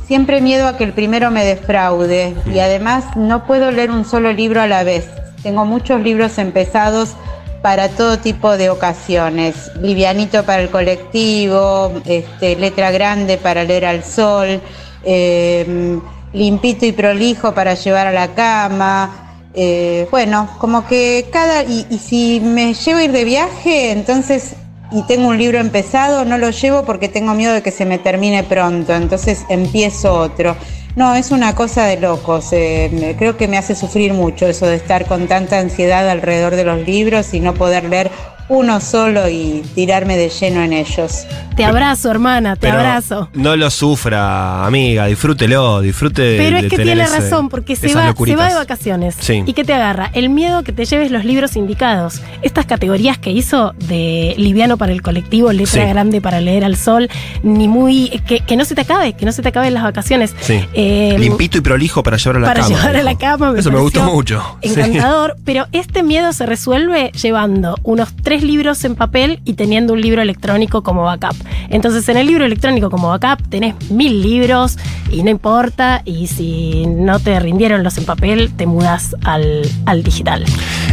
Siempre miedo a que el primero me defraude y además no puedo leer un solo libro a la vez. Tengo muchos libros empezados para todo tipo de ocasiones. Livianito para el colectivo, este, letra grande para leer al sol, eh, limpito y prolijo para llevar a la cama. eh, bueno, como que cada... Y, si me llevo a ir de viaje, entonces... Y tengo un libro empezado, no lo llevo porque tengo miedo de que se me termine pronto, entonces empiezo otro. No, es una cosa de locos. eh, creo que me hace sufrir mucho eso de estar con tanta ansiedad alrededor de los libros y no poder leer uno solo y tirarme de lleno en ellos. Te abrazo, hermana, te Pero abrazo. No lo sufra, amiga, disfrútelo, disfrute de Pero de es que tener tiene ese- razón, porque se va, se va de vacaciones. Sí. ¿Y qué te agarra? El miedo que te lleves los libros indicados. Estas categorías que hizo de liviano para el colectivo, letra Sí. grande para leer al sol, ni muy. Que, que no se te acabe, que no se te acaben las vacaciones. Sí. Eh, Limpito y prolijo para llevar a la para cama. llevar a la cama. Me Eso me gustó mucho. Sí. Encantador, pero este miedo se resuelve llevando unos tres libros en papel y teniendo un libro electrónico como backup. Entonces, en el libro electrónico como backup tenés mil libros y no importa. Y si no te rindieron los en papel, te mudas al, al digital.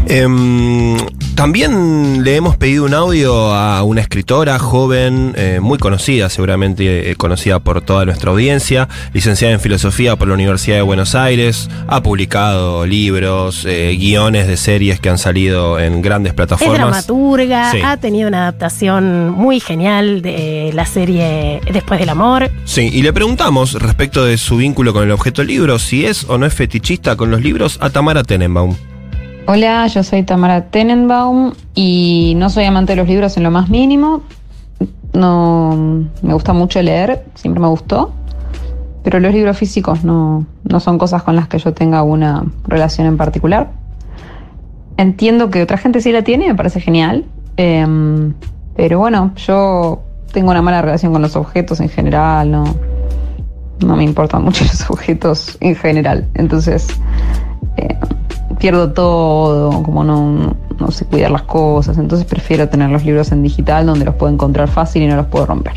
Em, también le hemos pedido un audio a una escritora joven, eh, muy conocida, seguramente eh, conocida por toda nuestra audiencia, licenciada en filosofía por la Universidad de Buenos Aires, ha publicado libros, eh, guiones de series que han salido en grandes Es plataformas. dramaturga, Sí. ha tenido una adaptación muy genial de la serie Después del Amor. Sí, y le preguntamos respecto de su vínculo con el objeto libro, si es o no es fetichista con los libros, a Tamara Tenenbaum. Hola, yo soy Tamara Tenenbaum y no soy amante de los libros en lo más mínimo. No me gusta mucho leer, siempre me gustó. Pero los libros físicos no, no son cosas con las que yo tenga una relación en particular. Entiendo que otra gente sí la tiene, me parece genial. Em, pero bueno, yo tengo una mala relación con los objetos en general, no, no me importan mucho los objetos en general. Entonces, eh, pierdo todo, como no, no sé cuidar las cosas. Entonces prefiero tener los libros en digital donde los puedo encontrar fácil y no los puedo romper.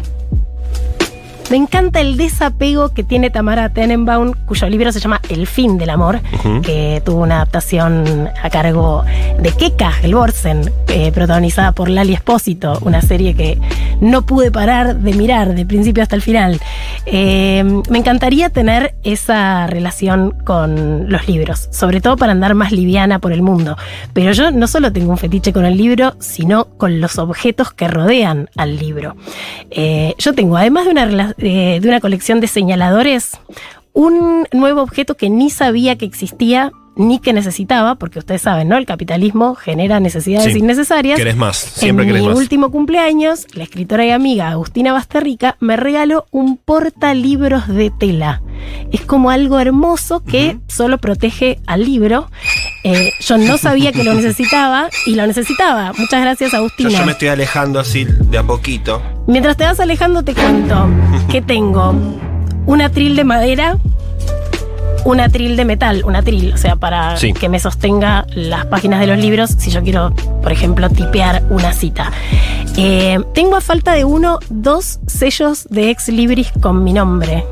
Me encanta el desapego que tiene Tamara Tenenbaum, cuyo libro se llama El fin del amor, que tuvo una adaptación a cargo de Keka Elborsen, eh, protagonizada por Lali Espósito, una serie que no pude parar de mirar de principio hasta el final. Eh, me encantaría tener esa relación con los libros, sobre todo para andar más liviana por el mundo. Pero yo no solo tengo un fetiche con el libro, sino con los objetos que rodean al libro. Eh, yo tengo, además de una, de una colección de señaladores, un nuevo objeto que ni sabía que existía ni que necesitaba, porque ustedes saben, ¿no? El capitalismo genera necesidades Sí. innecesarias. Querés más, siempre en querés mi más. último cumpleaños, la escritora y amiga Agustina Basterrica me regaló un portalibros de tela. Es como algo hermoso que solo protege al libro. Eh, yo no sabía que lo necesitaba y lo necesitaba. Muchas gracias, Yo, Agustina. yo me estoy alejando así de a poquito. Mientras te vas alejando, te cuento que tengo un atril de madera, un atril de metal, un atril, o sea, para Sí. que me sostenga las páginas de los libros si yo quiero, por ejemplo, tipear una cita. Eh, tengo a falta de uno, dos sellos de ex libris con mi nombre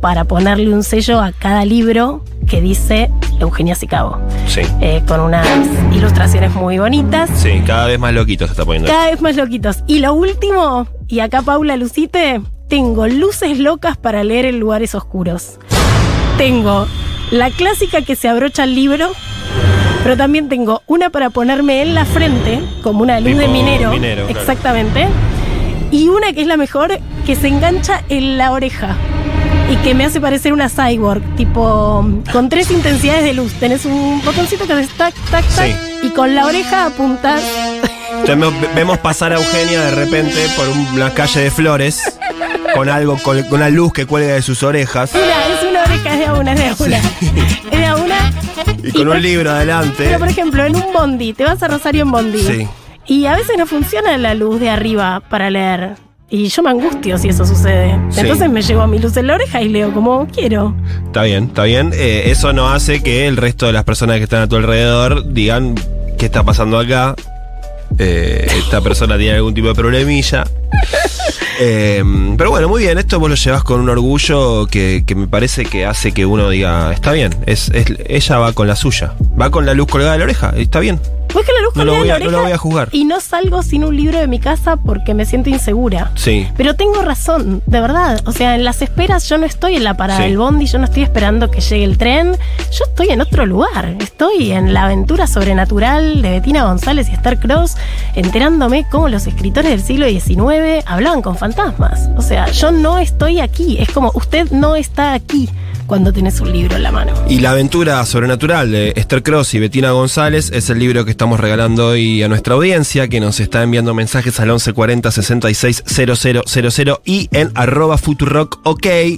para ponerle un sello a cada libro que dice Eugenia Sicabo, Sí. eh, con unas ilustraciones muy bonitas. Sí, cada vez más loquito se está poniendo. Cada vez más loquitos. Y lo último, y acá Paula Lucite, tengo luces locas para leer en lugares oscuros. Tengo la clásica que se abrocha el libro, pero también tengo una para ponerme en la frente, como una luz Tipo de minero. minero, claro. exactamente. Y una que es la mejor, que se engancha en la oreja. Y que me hace parecer una cyborg, tipo con tres intensidades de luz. Tenés un botoncito que hace tac, tac, tac, Sí. y con la oreja apuntás Ya vemos pasar a Eugenia de repente por una calle de flores con algo, con, una luz que cuelga de sus orejas Una, es una es de a una, es de a una. Es de a una. y con un libro adelante. Pero por ejemplo, en un bondi, te vas a Rosario en bondi. Sí. Y a veces no funciona la luz de arriba para leer. Y yo me angustio si eso sucede. Sí. Entonces me llevo mi luz en la oreja y leo como quiero. Está bien, está bien. Eh, eso no hace que el resto de las personas que están a tu alrededor digan qué está pasando acá. Eh, esta persona tiene algún tipo de problemilla. Eh, pero bueno, muy bien, esto vos lo llevas con un orgullo que, que me parece que hace que uno diga, está bien, es, es- ella va con la suya, va con la luz colgada de la oreja, está bien. Voy con la luz No lo colgada en voy la a- no oreja lo voy a juzgar. Y no salgo sin un libro de mi casa porque me siento insegura. Sí. Pero tengo razón, de verdad. O sea, en las esperas yo no estoy en la parada Sí. del bondi, yo no estoy esperando que llegue el tren. Yo estoy en otro lugar. Estoy en la aventura sobrenatural de Bettina González y Esther Cross, enterándome cómo los escritores del siglo XIX hablaban con fantasmas. O sea, yo no estoy aquí. Es como usted no está aquí cuando tenés un libro en la mano. Y la aventura sobrenatural de Esther Cross y Bettina González es el libro que estamos regalando hoy a nuestra audiencia, que nos está enviando mensajes al 1140 66 000 y en arroba futurock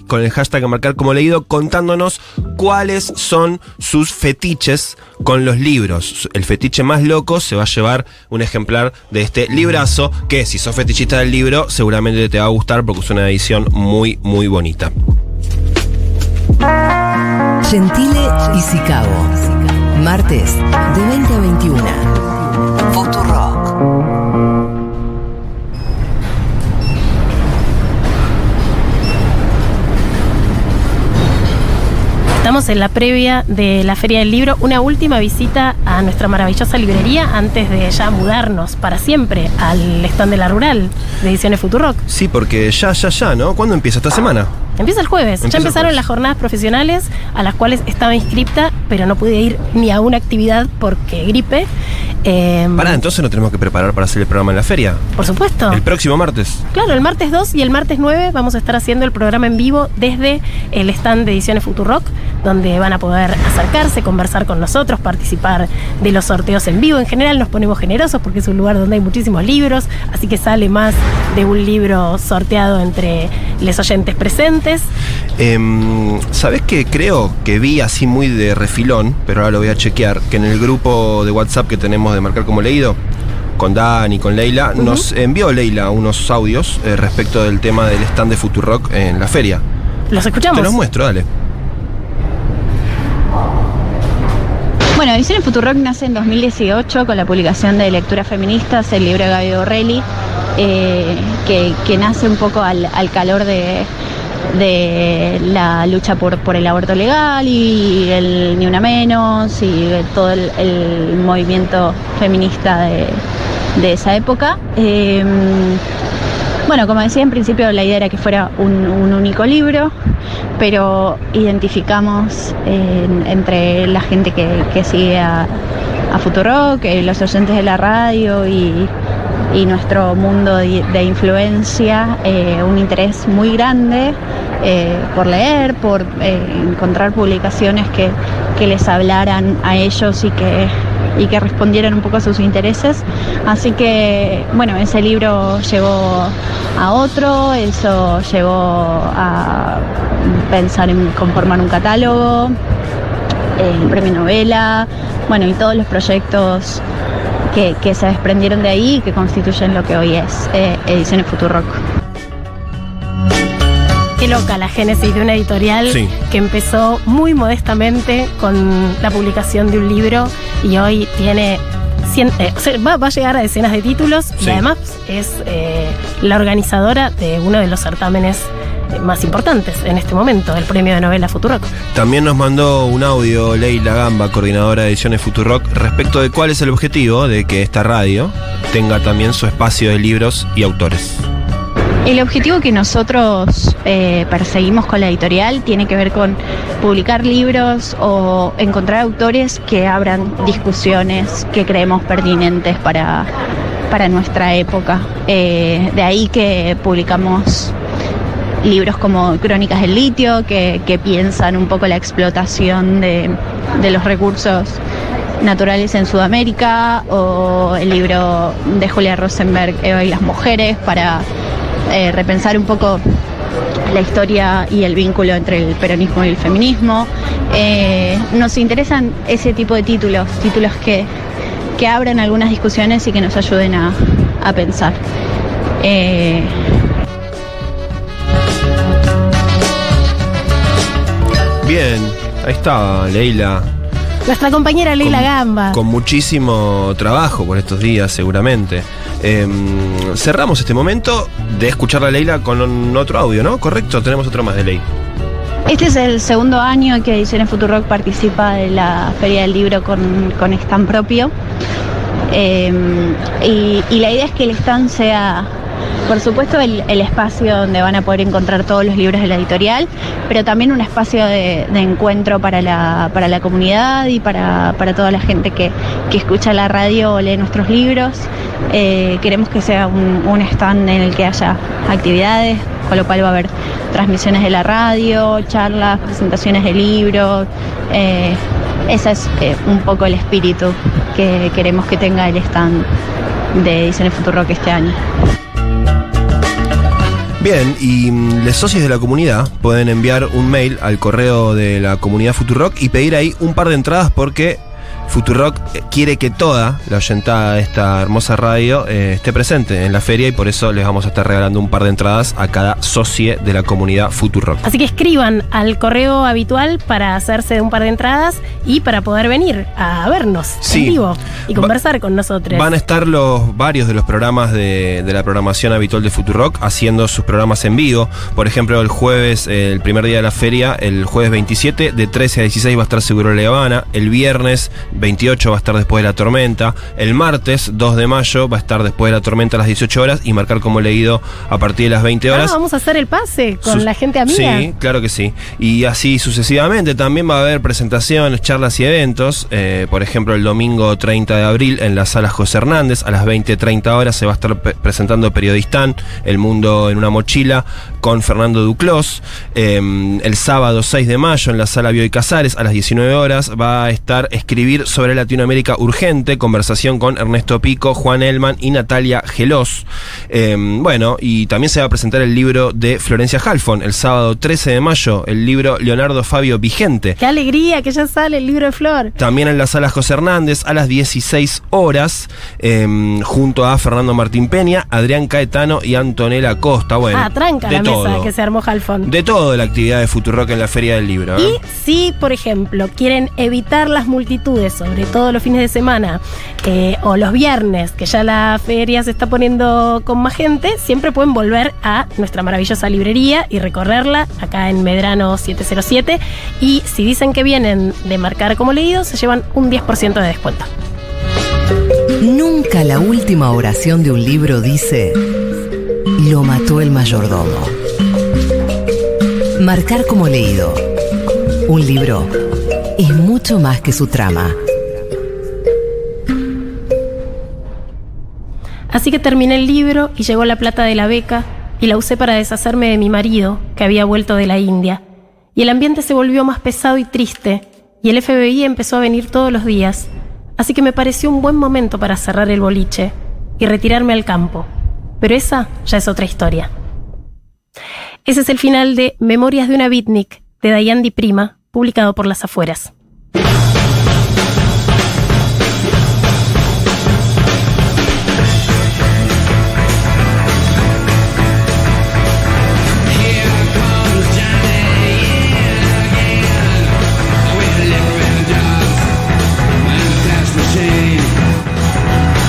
con el hashtag a marcar como leído, contándonos cuáles son sus fetiches con los libros. El fetiche más loco se va a llevar un ejemplar de este librazo, que si sos fetichista del libro, seguramente te va a gustar porque es una edición muy, muy bonita. Gentile y Sicabo. Martes de 20 a 21. Futurock. En la previa de la Feria del Libro, una última visita a nuestra maravillosa librería antes de ya mudarnos para siempre al stand de la Rural de Ediciones Futurock. Sí, porque ya, ya, ya, ¿no? ¿Cuándo empieza esta semana? Empieza el jueves. Empieza ya empezaron jueves. las jornadas profesionales a las cuales estaba inscripta, pero no pude ir ni a una actividad porque gripe. Eh, Pará, entonces nos tenemos que preparar para hacer el programa en la feria. Por supuesto. El próximo martes. Claro, el martes 2 y el martes 9 vamos a estar haciendo el programa en vivo desde el stand de Ediciones Futurock, donde van a poder acercarse, conversar con nosotros, participar de los sorteos en vivo. En general nos ponemos generosos porque es un lugar donde hay muchísimos libros, así que sale más de un libro sorteado entre los oyentes presentes. Em, ¿Sabés qué? Creo que vi así muy de refilón, pero ahora lo voy a chequear, que en el grupo de WhatsApp que tenemos de Marcar como Leído, con Dan y con Leila, nos envió Leila unos audios eh, respecto del tema del stand de Futurock en la feria. ¿Los escuchamos? Te los muestro, dale. Bueno, Ediciones Futurock nace en 2018 con la publicación de Lecturas Feministas, el libro de Gaby Borrelli. eh, que, que nace un poco al, al calor de, de la lucha por, por el aborto legal y el Ni Una Menos y todo el, movimiento feminista de, de esa época. Eh, bueno, como decía en principio la idea era que fuera un, único libro, pero identificamos entre la gente que, que sigue a, a Futurock, eh, los oyentes de la radio y, y nuestro mundo de, influencia, eh, un interés muy grande eh, por leer, por eh, encontrar publicaciones que, que les hablaran a ellos y que y que respondieran un poco a sus intereses. Así que, bueno, ese libro llevó a otro, eso llevó a pensar en conformar un catálogo, el premio novela, bueno, y todos los proyectos que, que se desprendieron de ahí y que constituyen lo que hoy es eh, Ediciones Futurock. Qué loca la génesis de una editorial Sí. que empezó muy modestamente con la publicación de un libro y hoy tiene. cien- eh, o sea, va, va a llegar a decenas de títulos y además es eh, la organizadora de uno de los certámenes más importantes en este momento, el premio de novela Futurock. También nos mandó un audio Leila Gamba, coordinadora de ediciones Futurock, respecto de cuál es el objetivo de que esta radio tenga también su espacio de libros y autores. El objetivo que nosotros eh, perseguimos con la editorial tiene que ver con publicar libros o encontrar autores que abran discusiones que creemos pertinentes para, para nuestra época. Eh, de ahí que publicamos libros como Crónicas del Litio, que, piensan un poco la explotación de, de los recursos naturales en Sudamérica, o el libro de Julia Rosenberg, Eva y las mujeres, para eh, repensar un poco la historia y el vínculo entre el peronismo y el feminismo. Eh, nos interesan ese tipo de títulos, títulos que, que abran algunas discusiones y que nos ayuden a, a pensar. Eh, Bien, ahí está Leila, Nuestra compañera Leila Con- Gamba. con muchísimo trabajo por estos días seguramente. Em, cerramos este momento de escuchar a Leila con un otro audio, ¿no? Correcto, tenemos otro más de Ley. Este es el segundo año que Ediciones Futurock participa de la Feria del Libro con, con stand propio. Eh, y, y la idea es que el stand sea, por supuesto, el, espacio donde van a poder encontrar todos los libros de la editorial, pero también un espacio de, encuentro para la, para la comunidad y para, para toda la gente que, que escucha la radio o lee nuestros libros. Eh, queremos que sea un, stand en el que haya actividades, con lo cual va a haber transmisiones de la radio, charlas, presentaciones de libros. eh, ese es eh, un poco el espíritu que queremos que tenga el stand de Ediciones Futurock este año. Bien, y mm, los socios de la comunidad pueden enviar un mail al correo de la comunidad Futurock y pedir ahí un par de entradas porque Futurock quiere que toda la oyentada de esta hermosa radio eh, esté presente en la feria y por eso les vamos a estar regalando un par de entradas a cada socie de la comunidad Futurock. Así que escriban al correo habitual para hacerse un par de entradas y para poder venir a vernos Sí. en vivo y Va- conversar con nosotros. Van a estar los varios de los programas de, de la programación habitual de Futurock haciendo sus programas en vivo. Por ejemplo, el jueves, el primer día de la feria, el jueves 27, de 13 a 16 va a estar Seguro La Habana. El viernes 28 va a estar después de la tormenta. El martes 2 de mayo va a estar después de la tormenta a las 18 horas y marcar como leído a partir de las 20 Ah, horas. vamos a hacer el pase con Sus- la gente amiga. Sí, claro que sí. Y así sucesivamente. También va a haber presentaciones, charlas y eventos. Eh, por ejemplo, el domingo 30 de abril en la sala José Hernández a las 20.30 horas se va a estar presentando Periodistán, El Mundo en una Mochila, con Fernando Duclos. Eh, el sábado 6 de mayo en la sala Bioy Casares a las 19 horas va a estar Escribir sobre Latinoamérica Urgente, conversación con Ernesto Pico, Juan Elman y Natalia Gelos. Eh, bueno, y también se va a presentar el libro de Florencia Halfon el sábado 13 de mayo, el libro Leonardo Fabio Vigente. Qué alegría que ya sale el libro de Flor. También en la sala José Hernández a las 16 horas, eh, junto a Fernando Martín Peña, Adrián Caetano y Antonella Costa. Bueno, ah, tranca de la todo. mesa que se armó Halfon. De todo la actividad de Futurock en la Feria del Libro. ¿eh? Y si, por ejemplo, quieren evitar las multitudes sobre todo los fines de semana eh, o los viernes, que ya la feria se está poniendo con más gente, siempre pueden volver a nuestra maravillosa librería y recorrerla acá en Medrano 707. Y si dicen que vienen de marcar como leído, se llevan un 10% de descuento. Nunca la última oración de un libro dice, lo mató el mayordomo. Marcar como leído. Un libro es mucho más que su trama. Así que terminé el libro y llegó la plata de la beca y la usé para deshacerme de mi marido, que había vuelto de la India. Y el ambiente se volvió más pesado y triste, y el FBI empezó a venir todos los días. Así que me pareció un buen momento para cerrar el boliche y retirarme al campo. Pero esa ya es otra historia. Ese es el final de Memorias de una Beatnik de Dayan Di Prima, publicado por Las Afueras.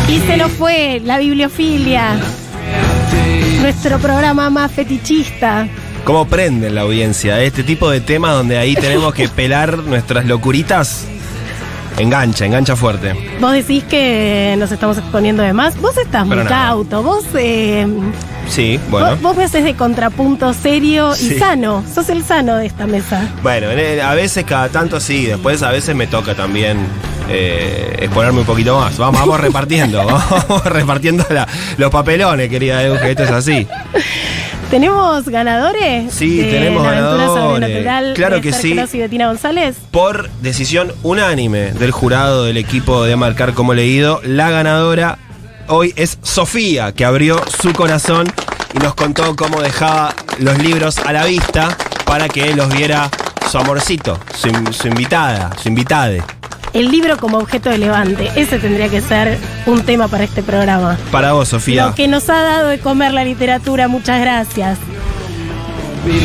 Y se nos fue la bibliofilia, nuestro programa más fetichista. ¿Cómo prenden la audiencia? Este tipo de temas donde ahí tenemos que pelar nuestras locuritas. Engancha, engancha fuerte. Vos decís que nos estamos exponiendo de más. Vos estás muy nada. cauto. Vos, eh, Sí, bueno. vos, vos me haces de contrapunto serio Sí. y sano. Sos el sano de esta mesa. Bueno, en- a veces cada tanto sí, después a veces me toca también eh, exponerme un poquito más. Vamos, vamos repartiendo, vamos repartiendo la- los papelones, querida Euge, esto es así. ¿Tenemos ganadores? Sí, de tenemos la ganadores. sobrenatural Claro de que sí. Cross y Betina González. Por decisión unánime del jurado del equipo de Marcar como leído, la ganadora hoy es Sofía, que abrió su corazón y nos contó cómo dejaba los libros a la vista para que los viera su amorcito, su, su invitada, su invitade. El libro como objeto de levante. Ese tendría que ser un tema para este programa. Para vos, Sofía. Lo que nos ha dado de comer la literatura. Muchas gracias.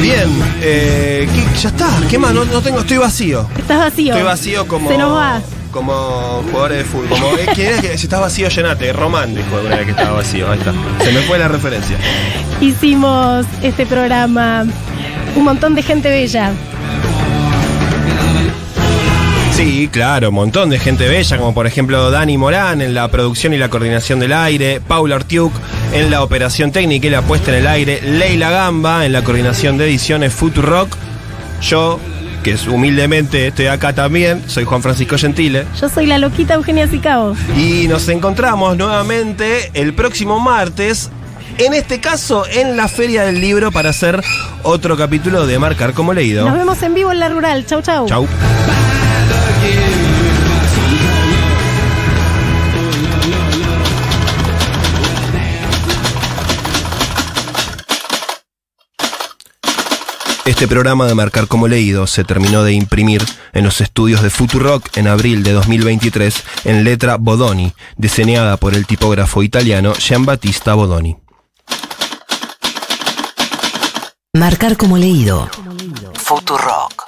Bien, eh, ¿qué- ya está. ¿Qué más? No, no tengo, estoy vacío. Estás vacío. Estoy vacío como. Se nos va. Como jugadores de fútbol. Como, eh, ¿Quién es que si estás vacío, llenate? Román dijo alguna vez que estaba vacío. Ahí está. Se me fue la referencia. Hicimos este programa. Un montón de gente bella. Sí, claro, un montón de gente bella, como por ejemplo Dani Morán en la producción y la coordinación del aire, Paula Artiuk en la operación técnica y la puesta en el aire, Leila Gamba en la coordinación de ediciones Futurock, yo, que es humildemente estoy acá también, soy Juan Francisco Gentile. Yo soy la loquita Eugenia Sicabo. Y nos encontramos nuevamente el próximo martes, en este caso en la Feria del Libro, para hacer otro capítulo de Marcar como leído. Nos vemos en vivo en la rural. Chau, chau. Chau. Este programa de Marcar como Leído se terminó de imprimir en los estudios de Futurock en abril de 2023 en letra Bodoni, diseñada por el tipógrafo italiano Giambattista Bodoni. Marcar como leído. Futurock.